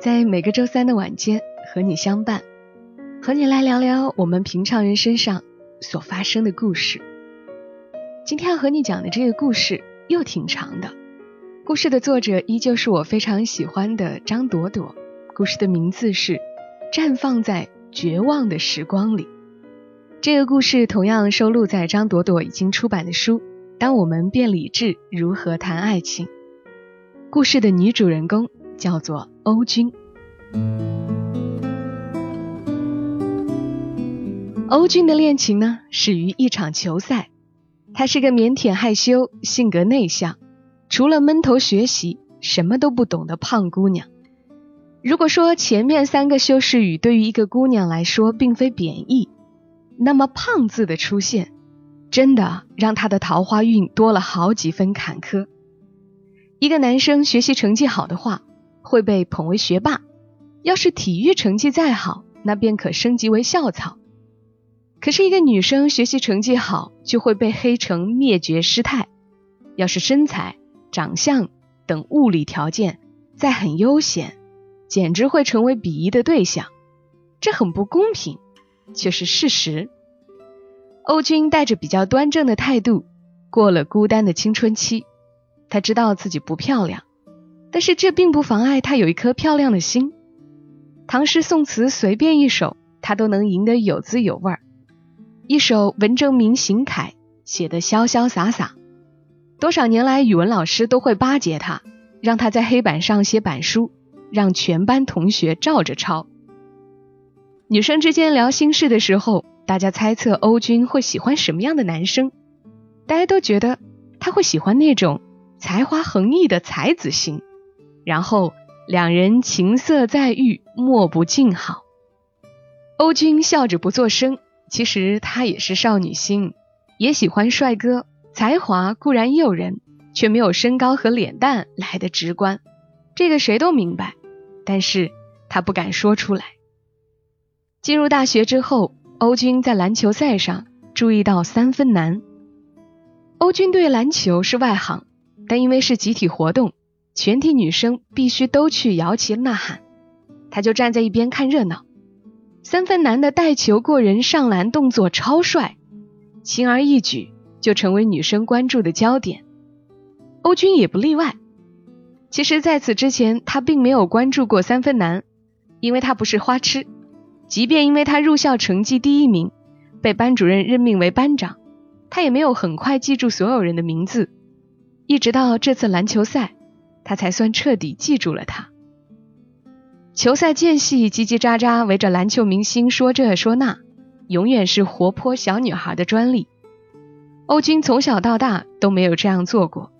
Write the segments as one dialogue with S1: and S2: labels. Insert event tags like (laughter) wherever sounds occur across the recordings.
S1: 在每个周三的晚间和你相伴，和你来聊聊我们平常人身上所发生的故事。今天要和你讲的这个故事又挺长的，故事的作者依旧是我非常喜欢的张朵朵，故事的名字是《绽放在绝望的时光里》。这个故事同样收录在张朵朵已经出版的书《当我们变理智，如何谈爱情》。故事的女主人公叫做欧君。欧俊的恋情呢，始于一场球赛。她是个腼腆害羞、性格内向，除了闷头学习，什么都不懂的胖姑娘。如果说前面三个修饰语对于一个姑娘来说并非贬义，那么“胖”字的出现，真的让她的桃花运多了好几分坎坷。一个男生学习成绩好的话，会被捧为学霸；要是体育成绩再好，那便可升级为校草。可是，一个女生学习成绩好，就会被黑成灭绝师太；要是身材、长相等物理条件再很悠闲，简直会成为鄙夷的对象。这很不公平，却是事实。欧君带着比较端正的态度，过了孤单的青春期。她知道自己不漂亮，但是这并不妨碍他有一颗漂亮的心。唐诗宋词随便一首，他都能吟得有滋有味儿。一首文征明行楷写得潇潇洒洒，多少年来语文老师都会巴结他，让他在黑板上写板书，让全班同学照着抄。女生之间聊心事的时候，大家猜测欧军会喜欢什么样的男生？大家都觉得他会喜欢那种才华横溢的才子型，然后两人情色在遇，莫不静好。欧君笑着不作声。其实他也是少女心，也喜欢帅哥，才华固然诱人，却没有身高和脸蛋来的直观。这个谁都明白，但是他不敢说出来。进入大学之后，欧军在篮球赛上注意到三分男。欧军对篮球是外行，但因为是集体活动，全体女生必须都去摇旗呐喊，他就站在一边看热闹。三分男的带球过人、上篮动作超帅，轻而易举就成为女生关注的焦点。欧军也不例外。其实，在此之前，他并没有关注过三分男，因为他不是花痴。即便因为他入校成绩第一名，被班主任任命为班长，他也没有很快记住所有人的名字。一直到这次篮球赛，他才算彻底记住了他。球赛间隙，叽叽喳喳围着篮球明星说这说那，永远是活泼小女孩的专利。欧军从小到大都没有这样做过。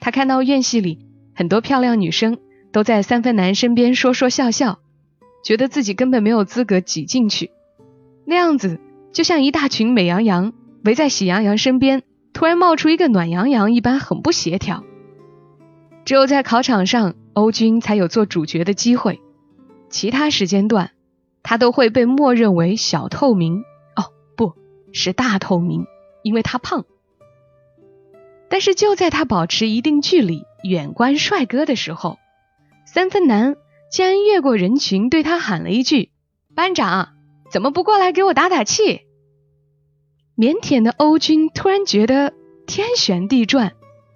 S1: 他看到院系里很多漂亮女生都在三分男身边说说笑笑，觉得自己根本没有资格挤进去。那样子就像一大群美羊羊围在喜羊羊身边，突然冒出一个暖羊羊一般，很不协调。只有在考场上，欧军才有做主角的机会。其他时间段，他都会被默认为小透明哦，不是大透明，因为他胖。但是就在他保持一定距离远观帅哥的时候，三分男竟然越过人群对他喊了一句：“班长，怎么不过来给我打打气？”腼腆的欧军突然觉得天旋地转，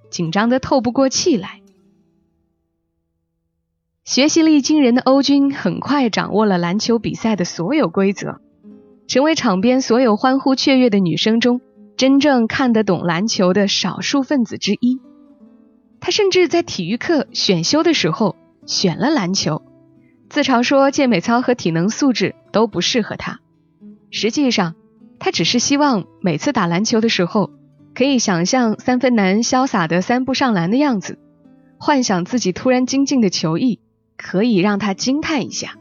S1: 紧张的透不过气来。学习力惊人的欧军很快掌握了篮球比赛的所有规则，成为场边所有欢呼雀跃的女生中真正看得懂篮球的少数分子之一。他甚至在体育课选修的时候选了篮球，自嘲说健美操和体能素质都不适合他。实际上，他只是希望每次打篮球的时候，可以想象三分男潇洒的三步上篮的样子，幻想自己突然精进的球艺。可以让他惊叹一下。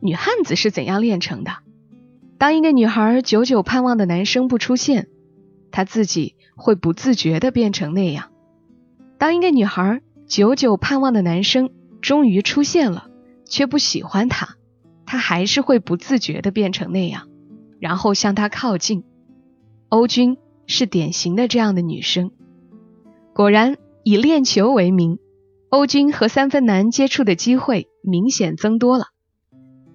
S1: 女汉子是怎样炼成的。当一个女孩久久盼望的男生不出现，她自己会不自觉的变成那样；当一个女孩久久盼望的男生终于出现了，却不喜欢她，她还是会不自觉的变成那样，然后向他靠近。欧军是典型的这样的女生。果然，以练球为名，欧军和三分男接触的机会明显增多了。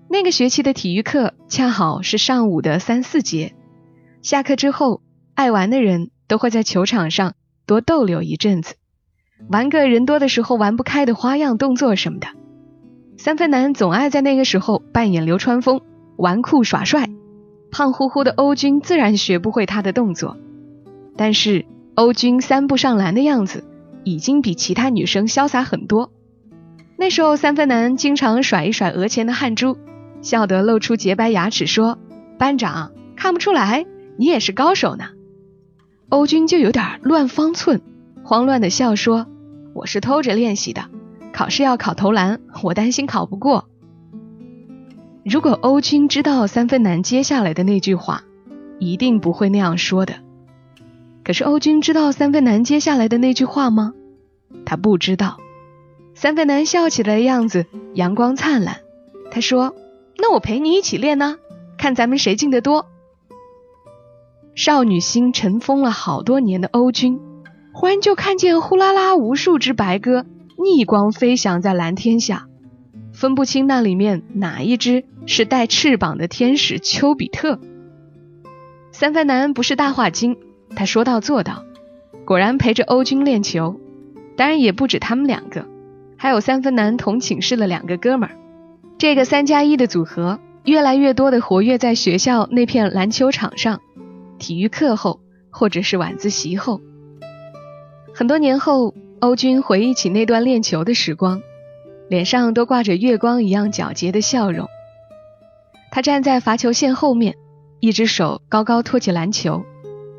S1: 那个学期的体育课恰好是上午的三四节，下课之后，爱玩的人都会在球场上多逗留一阵子，玩个人多的时候玩不开的花样动作什么的。三分男总爱在那个时候扮演流川枫，玩酷耍帅，胖乎乎的欧军自然学不会他的动作，但是欧军三步上篮的样子已经比其他女生潇洒很多。那时候三分男经常甩一甩额前的汗珠。笑得露出洁白牙齿，说：“班长看不出来，你也是高手呢。”欧军就有点乱方寸，慌乱的笑说：“我是偷着练习的，考试要考投篮，我担心考不过。”如果欧军知道三分男接下来的那句话，一定不会那样说的。可是欧军知道三分男接下来的那句话吗？他不知道。三分男笑起来的样子阳光灿烂，他说。那我陪你一起练呢，看咱们谁进的多。少女心尘封了好多年的欧军，忽然就看见呼啦啦无数只白鸽逆光飞翔在蓝天下，分不清那里面哪一只是带翅膀的天使丘比特。三分男不是大话精，他说到做到，果然陪着欧军练球。当然也不止他们两个，还有三分男同寝室的两个哥们儿。这个三加一的组合，越来越多的活跃在学校那片篮球场上，体育课后或者是晚自习后。很多年后，欧军回忆起那段练球的时光，脸上都挂着月光一样皎洁的笑容。他站在罚球线后面，一只手高高托起篮球，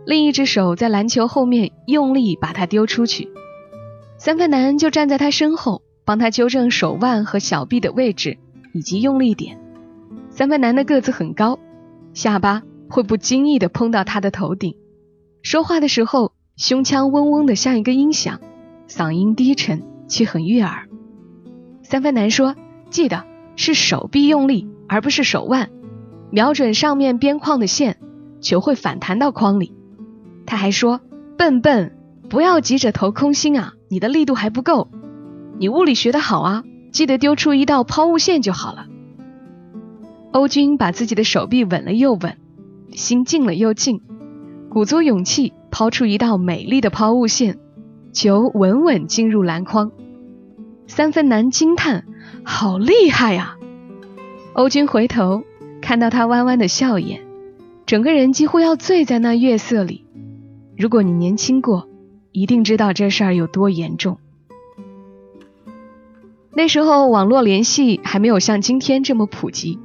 S1: 另一只手在篮球后面用力把它丢出去。三分男就站在他身后，帮他纠正手腕和小臂的位置。以及用力点，三分男的个子很高，下巴会不经意的碰到他的头顶。说话的时候，胸腔嗡嗡的像一个音响，嗓音低沉却很悦耳。三分男说：“记得是手臂用力，而不是手腕，瞄准上面边框的线，球会反弹到框里。”他还说：“笨笨，不要急着投空心啊，你的力度还不够。你物理学得好啊。”记得丢出一道抛物线就好了。欧军把自己的手臂稳了又稳，心静了又静，鼓足勇气抛出一道美丽的抛物线，球稳稳进入篮筐。三分男惊叹：“好厉害呀！”欧军回头看到他弯弯的笑眼，整个人几乎要醉在那月色里。如果你年轻过，一定知道这事儿有多严重。那时候网络联系还没有像今天这么普及，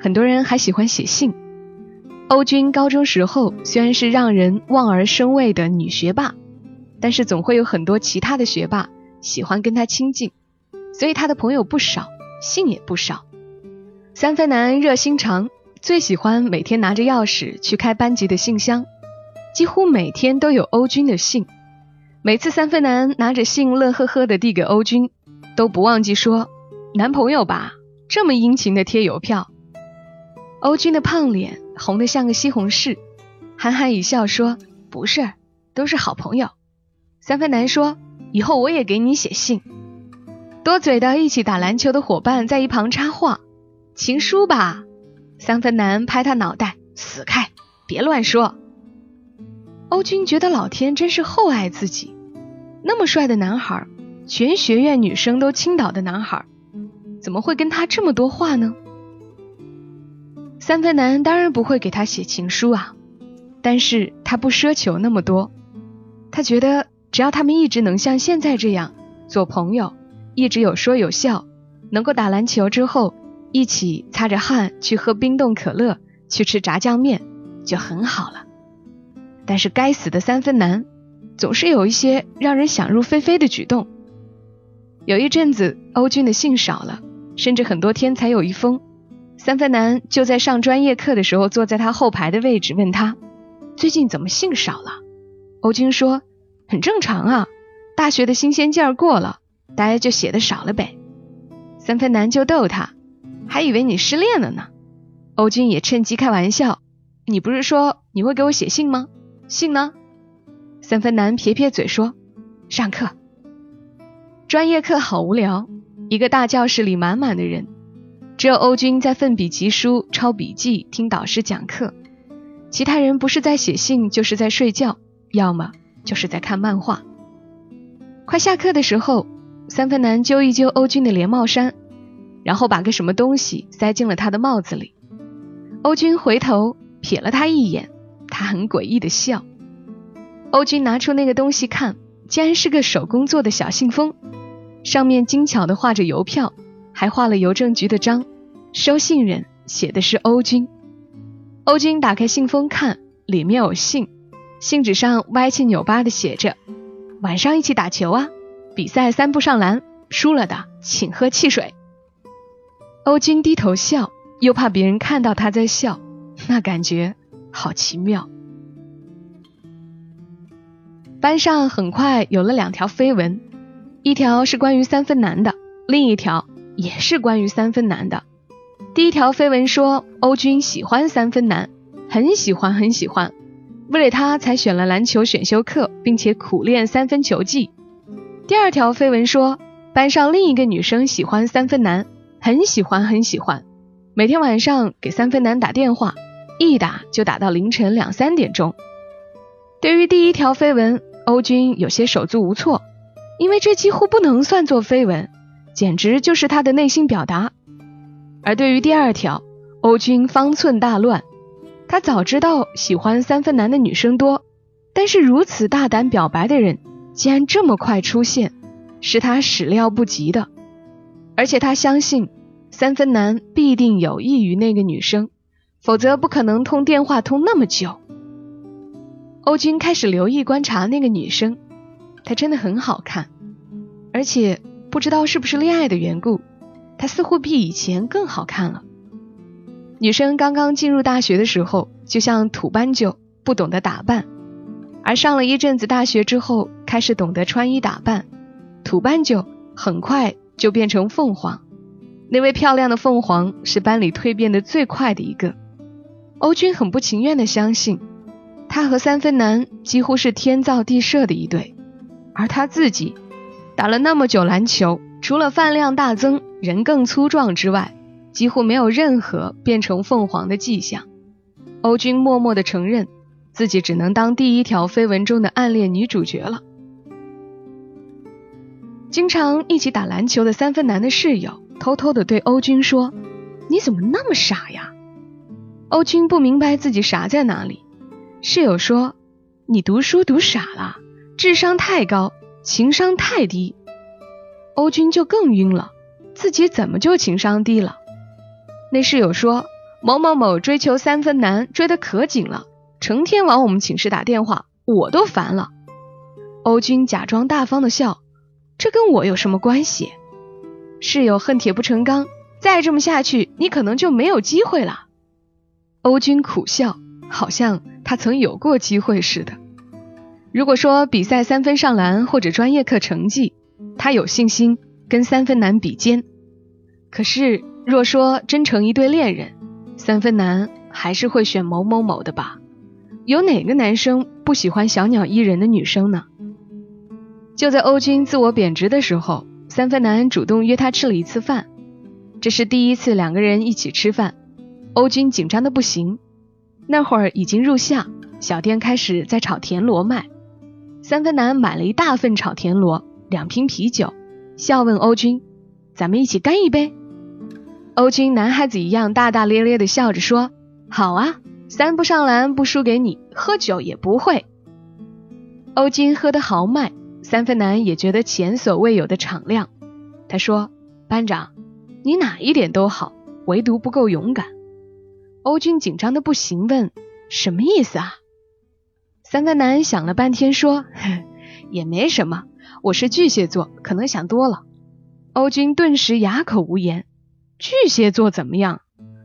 S1: 很多人还喜欢写信。欧军高中时候虽然是让人望而生畏的女学霸，但是总会有很多其他的学霸喜欢跟他亲近，所以他的朋友不少，信也不少。三分男热心肠，最喜欢每天拿着钥匙去开班级的信箱，几乎每天都有欧军的信。每次三分男拿着信乐呵呵的递给欧军。都不忘记说男朋友吧，这么殷勤的贴邮票。欧军的胖脸红得像个西红柿，憨憨一笑说：“不是，都是好朋友。”三分男说：“以后我也给你写信。”多嘴的一起打篮球的伙伴在一旁插话：“情书吧。”三分男拍他脑袋：“死开，别乱说。”欧军觉得老天真是厚爱自己，那么帅的男孩。全学院女生都倾倒的男孩，怎么会跟他这么多话呢？三分男当然不会给他写情书啊，但是他不奢求那么多，他觉得只要他们一直能像现在这样做朋友，一直有说有笑，能够打篮球之后一起擦着汗去喝冰冻可乐，去吃炸酱面，就很好了。但是该死的三分男，总是有一些让人想入非非的举动。有一阵子，欧军的信少了，甚至很多天才有一封。三分男就在上专业课的时候坐在他后排的位置，问他最近怎么信少了。欧军说很正常啊，大学的新鲜劲儿过了，大家就写的少了呗。三分男就逗他，还以为你失恋了呢。欧军也趁机开玩笑，你不是说你会给我写信吗？信呢？三分男撇撇嘴说，上课。专业课好无聊，一个大教室里满满的人，只有欧军在奋笔疾书、抄笔记、听导师讲课，其他人不是在写信，就是在睡觉，要么就是在看漫画。快下课的时候，三分男揪一揪欧军的连帽衫，然后把个什么东西塞进了他的帽子里。欧军回头瞥了他一眼，他很诡异的笑。欧军拿出那个东西看，竟然是个手工做的小信封。上面精巧的画着邮票，还画了邮政局的章，收信人写的是欧军。欧军打开信封看，里面有信，信纸上歪七扭八的写着：“晚上一起打球啊，比赛三步上篮，输了的请喝汽水。”欧军低头笑，又怕别人看到他在笑，那感觉好奇妙。班上很快有了两条绯闻。一条是关于三分男的，另一条也是关于三分男的。第一条绯闻说欧军喜欢三分男，很喜欢很喜欢，为了他才选了篮球选修课，并且苦练三分球技。第二条绯闻说班上另一个女生喜欢三分男，很喜欢很喜欢，每天晚上给三分男打电话，一打就打到凌晨两三点钟。对于第一条绯闻，欧军有些手足无措。因为这几乎不能算作绯闻，简直就是他的内心表达。而对于第二条，欧军方寸大乱。他早知道喜欢三分男的女生多，但是如此大胆表白的人竟然这么快出现，是他始料不及的。而且他相信三分男必定有益于那个女生，否则不可能通电话通那么久。欧军开始留意观察那个女生。她真的很好看，而且不知道是不是恋爱的缘故，她似乎比以前更好看了。女生刚刚进入大学的时候，就像土斑鸠，不懂得打扮；而上了一阵子大学之后，开始懂得穿衣打扮。土斑鸠很快就变成凤凰。那位漂亮的凤凰是班里蜕变的最快的一个。欧军很不情愿的相信，他和三分男几乎是天造地设的一对。而他自己打了那么久篮球，除了饭量大增、人更粗壮之外，几乎没有任何变成凤凰的迹象。欧军默默地承认，自己只能当第一条绯闻中的暗恋女主角了。经常一起打篮球的三分男的室友偷偷地对欧军说：“你怎么那么傻呀？”欧军不明白自己傻在哪里。室友说：“你读书读傻了。”智商太高，情商太低，欧军就更晕了。自己怎么就情商低了？那室友说某某某追求三分男，追得可紧了，成天往我们寝室打电话，我都烦了。欧军假装大方的笑，这跟我有什么关系？室友恨铁不成钢，再这么下去，你可能就没有机会了。欧军苦笑，好像他曾有过机会似的。如果说比赛三分上篮或者专业课成绩，他有信心跟三分男比肩。可是若说真成一对恋人，三分男还是会选某某某的吧？有哪个男生不喜欢小鸟依人的女生呢？就在欧军自我贬值的时候，三分男主动约他吃了一次饭。这是第一次两个人一起吃饭，欧军紧张的不行。那会儿已经入夏，小店开始在炒田螺卖。三分男买了一大份炒田螺，两瓶啤酒，笑问欧军：“咱们一起干一杯？”欧军男孩子一样大大咧咧的笑着说：“好啊，三不上篮不输给你，喝酒也不会。”欧军喝得豪迈，三分男也觉得前所未有的敞亮。他说：“班长，你哪一点都好，唯独不够勇敢。”欧军紧张的不行，问：“什么意思啊？”三分男想了半天，说：“ (laughs) 也没什么，我是巨蟹座，可能想多了。”欧军顿时哑口无言。巨蟹座怎么样？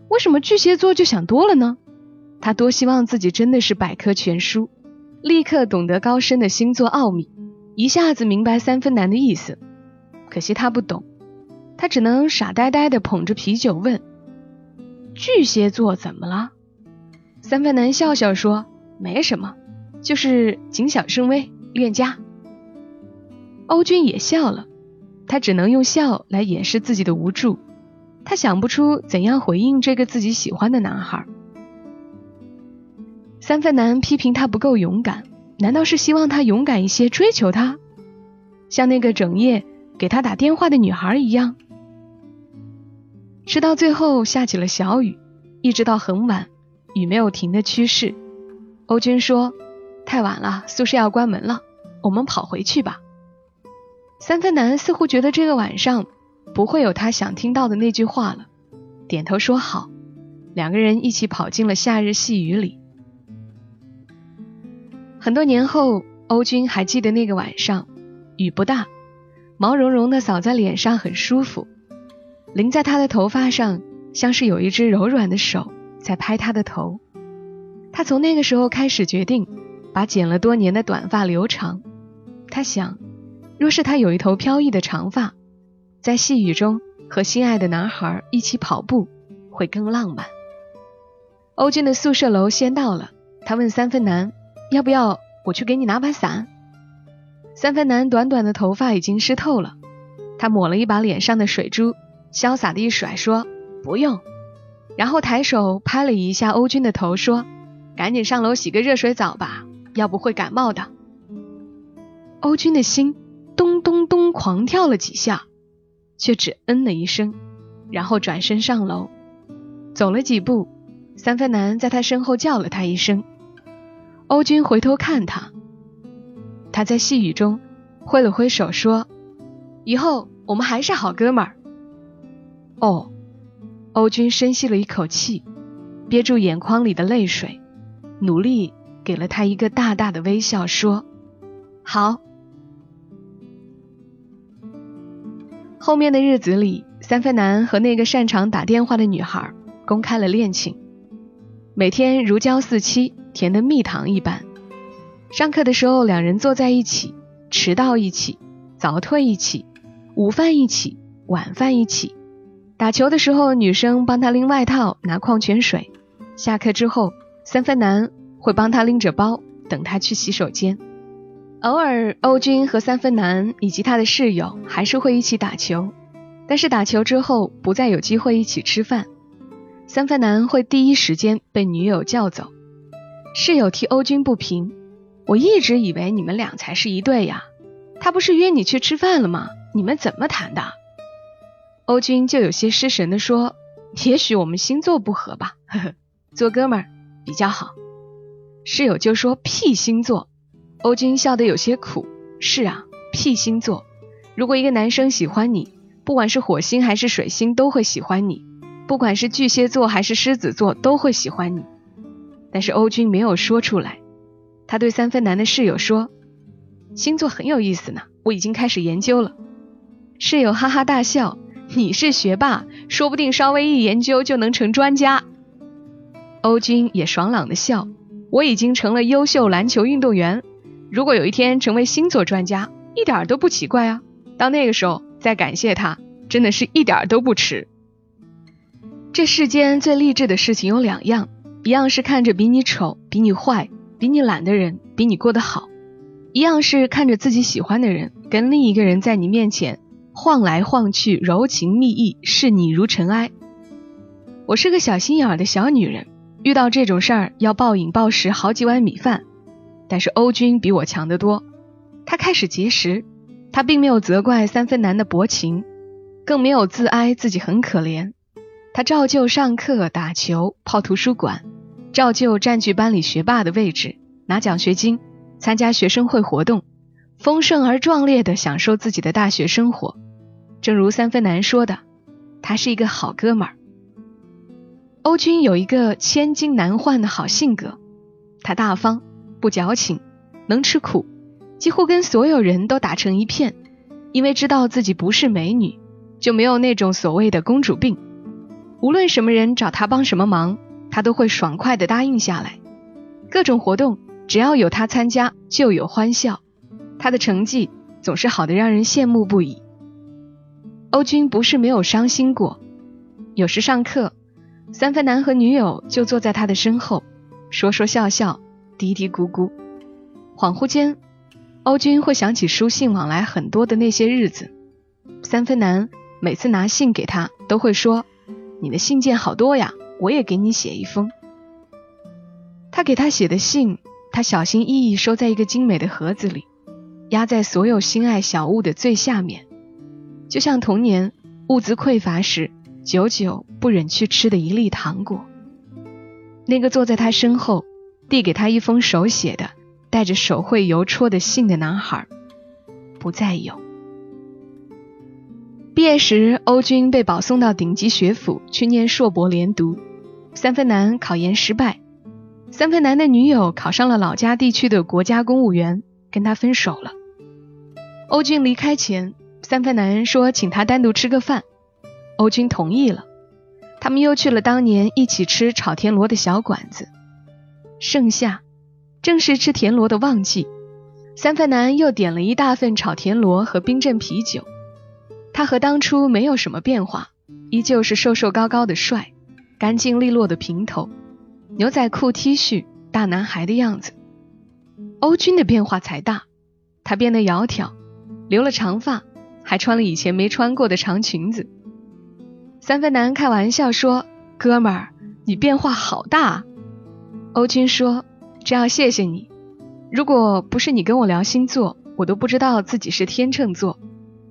S1: 为什么巨蟹座就想多了呢？他多希望自己真的是百科全书，立刻懂得高深的星座奥秘，一下子明白三分男的意思。可惜他不懂，他只能傻呆呆的捧着啤酒问：“巨蟹座怎么了？”三分男笑笑说：“没什么，就是谨小慎微，恋家。”欧军也笑了，他只能用笑来掩饰自己的无助。他想不出怎样回应这个自己喜欢的男孩。三分男批评他不够勇敢，难道是希望他勇敢一些追求他，像那个整夜给他打电话的女孩一样？直到最后下起了小雨，一直到很晚，雨没有停的趋势。欧军说：“太晚了，宿舍要关门了，我们跑回去吧。”三分男似乎觉得这个晚上。不会有他想听到的那句话了，点头说好。两个人一起跑进了夏日细雨里。很多年后，欧军还记得那个晚上，雨不大，毛茸茸的扫在脸上很舒服，淋在他的头发上，像是有一只柔软的手在拍他的头。他从那个时候开始决定把剪了多年的短发留长。他想，若是他有一头飘逸的长发。在细雨中和心爱的男孩一起跑步会更浪漫。欧俊的宿舍楼先到了，他问三分男要不要我去给你拿把伞。三分男短短的头发已经湿透了，他抹了一把脸上的水珠，潇洒的一甩说不用，然后抬手拍了一下欧军的头说赶紧上楼洗个热水澡吧，要不会感冒的。欧军的心咚咚咚狂跳了几下。却只嗯了一声，然后转身上楼，走了几步，三分男在他身后叫了他一声。欧军回头看他，他在细雨中挥了挥手说：“以后我们还是好哥们儿。”哦，欧军深吸了一口气，憋住眼眶里的泪水，努力给了他一个大大的微笑，说：“好。”后面的日子里，三分男和那个擅长打电话的女孩公开了恋情，每天如胶似漆，甜的蜜糖一般。上课的时候，两人坐在一起，迟到一起，早退一起，午饭一起，晚饭一起。打球的时候，女生帮他拎外套、拿矿泉水；下课之后，三分男会帮他拎着包，等他去洗手间。偶尔，欧军和三分男以及他的室友还是会一起打球，但是打球之后不再有机会一起吃饭。三分男会第一时间被女友叫走。室友替欧军不平：“我一直以为你们俩才是一对呀，他不是约你去吃饭了吗？你们怎么谈的？”欧军就有些失神的说：“也许我们星座不合吧，呵呵，做哥们儿比较好。”室友就说：“屁星座。”欧军笑得有些苦。是啊，屁星座。如果一个男生喜欢你，不管是火星还是水星都会喜欢你；不管是巨蟹座还是狮子座都会喜欢你。但是欧军没有说出来。他对三分男的室友说：“星座很有意思呢，我已经开始研究了。”室友哈哈大笑：“你是学霸，说不定稍微一研究就能成专家。”欧军也爽朗的笑：“我已经成了优秀篮球运动员。”如果有一天成为星座专家，一点都不奇怪啊！到那个时候再感谢他，真的是一点都不迟。这世间最励志的事情有两样：一样是看着比你丑、比你坏、比你懒的人比你过得好；一样是看着自己喜欢的人跟另一个人在你面前晃来晃去、柔情蜜意、视你如尘埃。我是个小心眼的小女人，遇到这种事儿要暴饮暴食好几碗米饭。但是欧军比我强得多，他开始节食，他并没有责怪三分男的薄情，更没有自哀自己很可怜，他照旧上课、打球、泡图书馆，照旧占据班里学霸的位置，拿奖学金，参加学生会活动，丰盛而壮烈地享受自己的大学生活。正如三分男说的，他是一个好哥们儿。欧军有一个千金难换的好性格，他大方。不矫情，能吃苦，几乎跟所有人都打成一片。因为知道自己不是美女，就没有那种所谓的公主病。无论什么人找他帮什么忙，他都会爽快地答应下来。各种活动只要有他参加，就有欢笑。他的成绩总是好的让人羡慕不已。欧军不是没有伤心过，有时上课，三分男和女友就坐在他的身后，说说笑笑，嘀嘀咕咕。恍惚间，欧军会想起书信往来很多的那些日子。三分男每次拿信给他，都会说：“你的信件好多呀，我也给你写一封。”他给他写的信，他小心翼翼收在一个精美的盒子里，压在所有心爱小物的最下面，就像童年物资匮乏时久久不忍去吃的一粒糖果。那个坐在他身后，递给他一封手写的。带着手绘邮戳的信的男孩不再有。毕业时，欧军被保送到顶级学府去念硕博连读。三分男考研失败，三分男的女友考上了老家地区的国家公务员，跟他分手了。欧军离开前，三分男说请他单独吃个饭，欧军同意了。他们又去了当年一起吃炒田螺的小馆子。盛夏。正是吃田螺的旺季，三分男又点了一大份炒田螺和冰镇啤酒。他和当初没有什么变化，依旧是瘦瘦高高的帅，干净利落的平头，牛仔裤 T 恤，大男孩的样子。欧军的变化才大，他变得窈窕，留了长发，还穿了以前没穿过的长裙子。三分男开玩笑说：“哥们儿，你变化好大。”欧军说。这要谢谢你，如果不是你跟我聊星座，我都不知道自己是天秤座，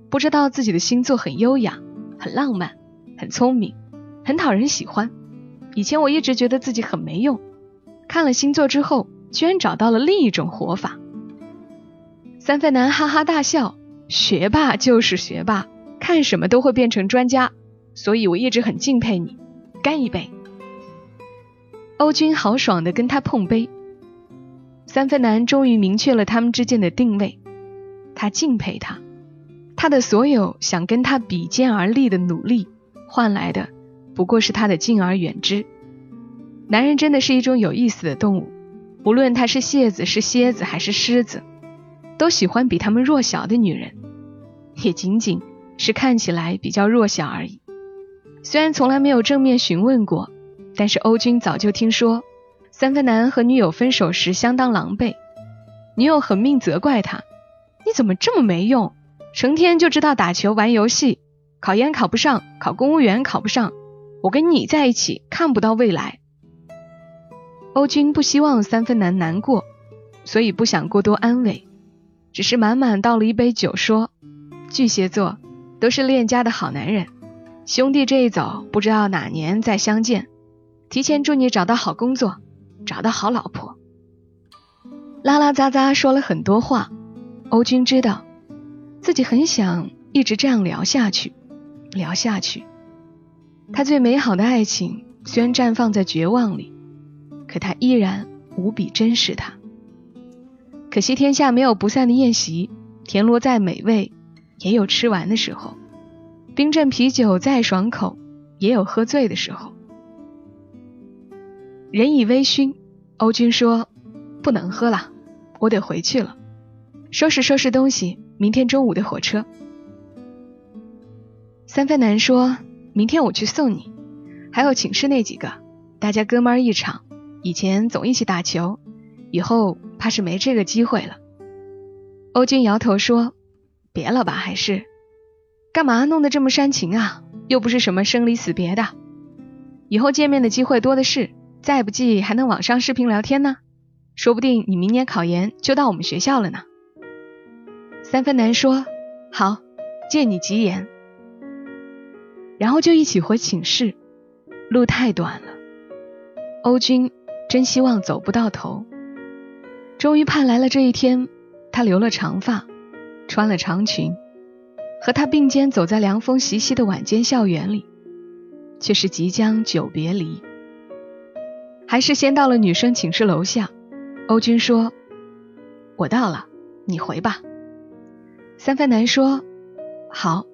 S1: 不知道自己的星座很优雅、很浪漫、很聪明、很讨人喜欢。以前我一直觉得自己很没用，看了星座之后，居然找到了另一种活法。三分男哈哈大笑，学霸就是学霸，看什么都会变成专家，所以我一直很敬佩你。干一杯！欧军豪爽的跟他碰杯。三分男终于明确了他们之间的定位，他敬佩他，他的所有想跟他比肩而立的努力，换来的不过是他的敬而远之。男人真的是一种有意思的动物，无论他是蟹子、是蝎子还是狮子，都喜欢比他们弱小的女人，也仅仅是看起来比较弱小而已。虽然从来没有正面询问过，但是欧军早就听说。三分男和女友分手时相当狼狈，女友狠命责怪他：“你怎么这么没用？成天就知道打球玩游戏，考研考不上，考公务员考不上，我跟你在一起看不到未来。”欧军不希望三分男难过，所以不想过多安慰，只是满满倒了一杯酒，说：“巨蟹座都是恋家的好男人，兄弟这一走，不知道哪年再相见。提前祝你找到好工作。”找到好老婆，拉拉杂杂说了很多话。欧军知道自己很想一直这样聊下去，聊下去。他最美好的爱情虽然绽放在绝望里，可他依然无比珍视他。可惜天下没有不散的宴席，田螺再美味，也有吃完的时候；冰镇啤酒再爽口，也有喝醉的时候。人已微醺，欧军说：“不能喝了，我得回去了，收拾收拾东西，明天中午的火车。”三分男说：“明天我去送你，还有寝室那几个，大家哥们儿一场，以前总一起打球，以后怕是没这个机会了。”欧军摇头说：“别了吧，还是干嘛弄得这么煽情啊？又不是什么生离死别的，以后见面的机会多的是。”再不济还能网上视频聊天呢，说不定你明年考研就到我们学校了呢。三分男说：“好，借你吉言。”然后就一起回寝室。路太短了，欧军真希望走不到头。终于盼来了这一天，他留了长发，穿了长裙，和他并肩走在凉风习习的晚间校园里，却是即将久别离。还是先到了女生寝室楼下，欧军说：“我到了，你回吧。”三番男说：“好。”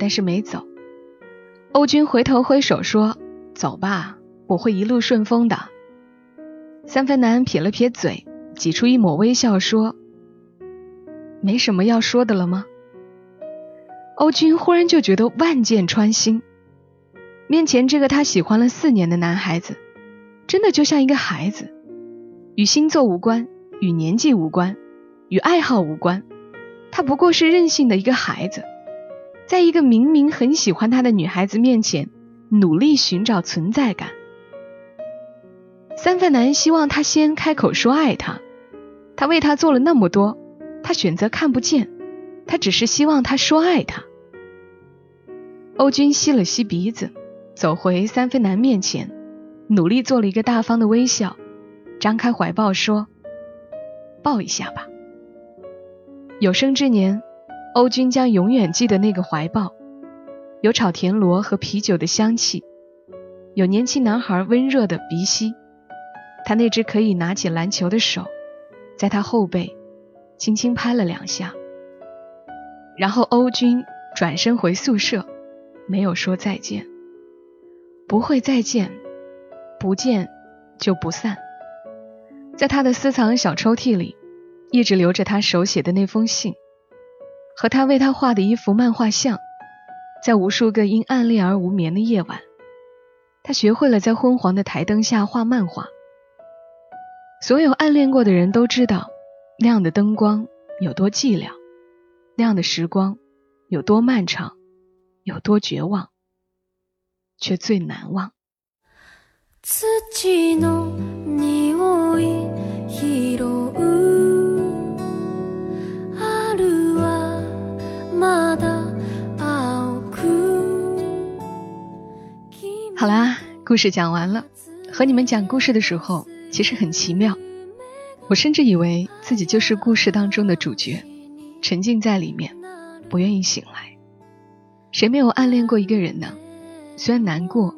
S1: 但是没走。欧军回头挥手说：“走吧，我会一路顺风的。”三分男撇了撇嘴，挤出一抹微笑说：“没什么要说的了吗？”欧军忽然就觉得万箭穿心，面前这个他喜欢了四年的男孩子，真的就像一个孩子，与星座无关，与年纪无关，与爱好无关，他不过是任性的一个孩子。在一个明明很喜欢他的女孩子面前，努力寻找存在感。三分男希望他先开口说爱他，他为他做了那么多，他选择看不见，他只是希望他说爱他。欧军吸了吸鼻子，走回三分男面前，努力做了一个大方的微笑，张开怀抱说：“抱一下吧。”有生之年。欧军将永远记得那个怀抱，有炒田螺和啤酒的香气，有年轻男孩温热的鼻息，他那只可以拿起篮球的手，在他后背轻轻拍了两下，然后欧军转身回宿舍，没有说再见，不会再见，不见就不散。在他的私藏小抽屉里，一直留着他手写的那封信。和他为他画的一幅漫画像，在无数个因暗恋而无眠的夜晚，他学会了在昏黄的台灯下画漫画。所有暗恋过的人都知道，那样的灯光有多寂寥，那样的时光有多漫长，有多绝望，却最难忘。好啦，故事讲完了。和你们讲故事的时候，其实很奇妙。我甚至以为自己就是故事当中的主角，沉浸在里面，不愿意醒来。谁没有暗恋过一个人呢？虽然难过，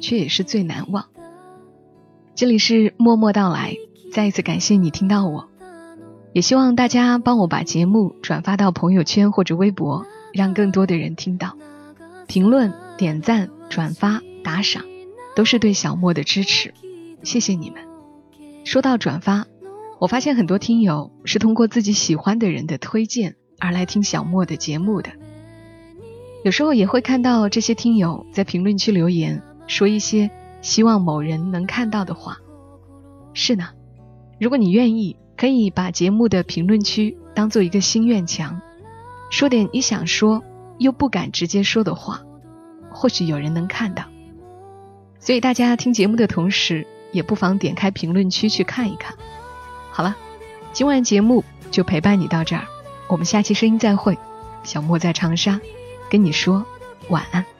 S1: 却也是最难忘。这里是默默到来，再一次感谢你听到我，也希望大家帮我把节目转发到朋友圈或者微博，让更多的人听到。评论、点赞、转发。打赏都是对小莫的支持，谢谢你们。说到转发，我发现很多听友是通过自己喜欢的人的推荐而来听小莫的节目的。有时候也会看到这些听友在评论区留言，说一些希望某人能看到的话。是呢，如果你愿意，可以把节目的评论区当做一个心愿墙，说点你想说又不敢直接说的话，或许有人能看到。所以大家听节目的同时，也不妨点开评论区去看一看。好了，今晚节目就陪伴你到这儿，我们下期声音再会。小莫在长沙，跟你说晚安。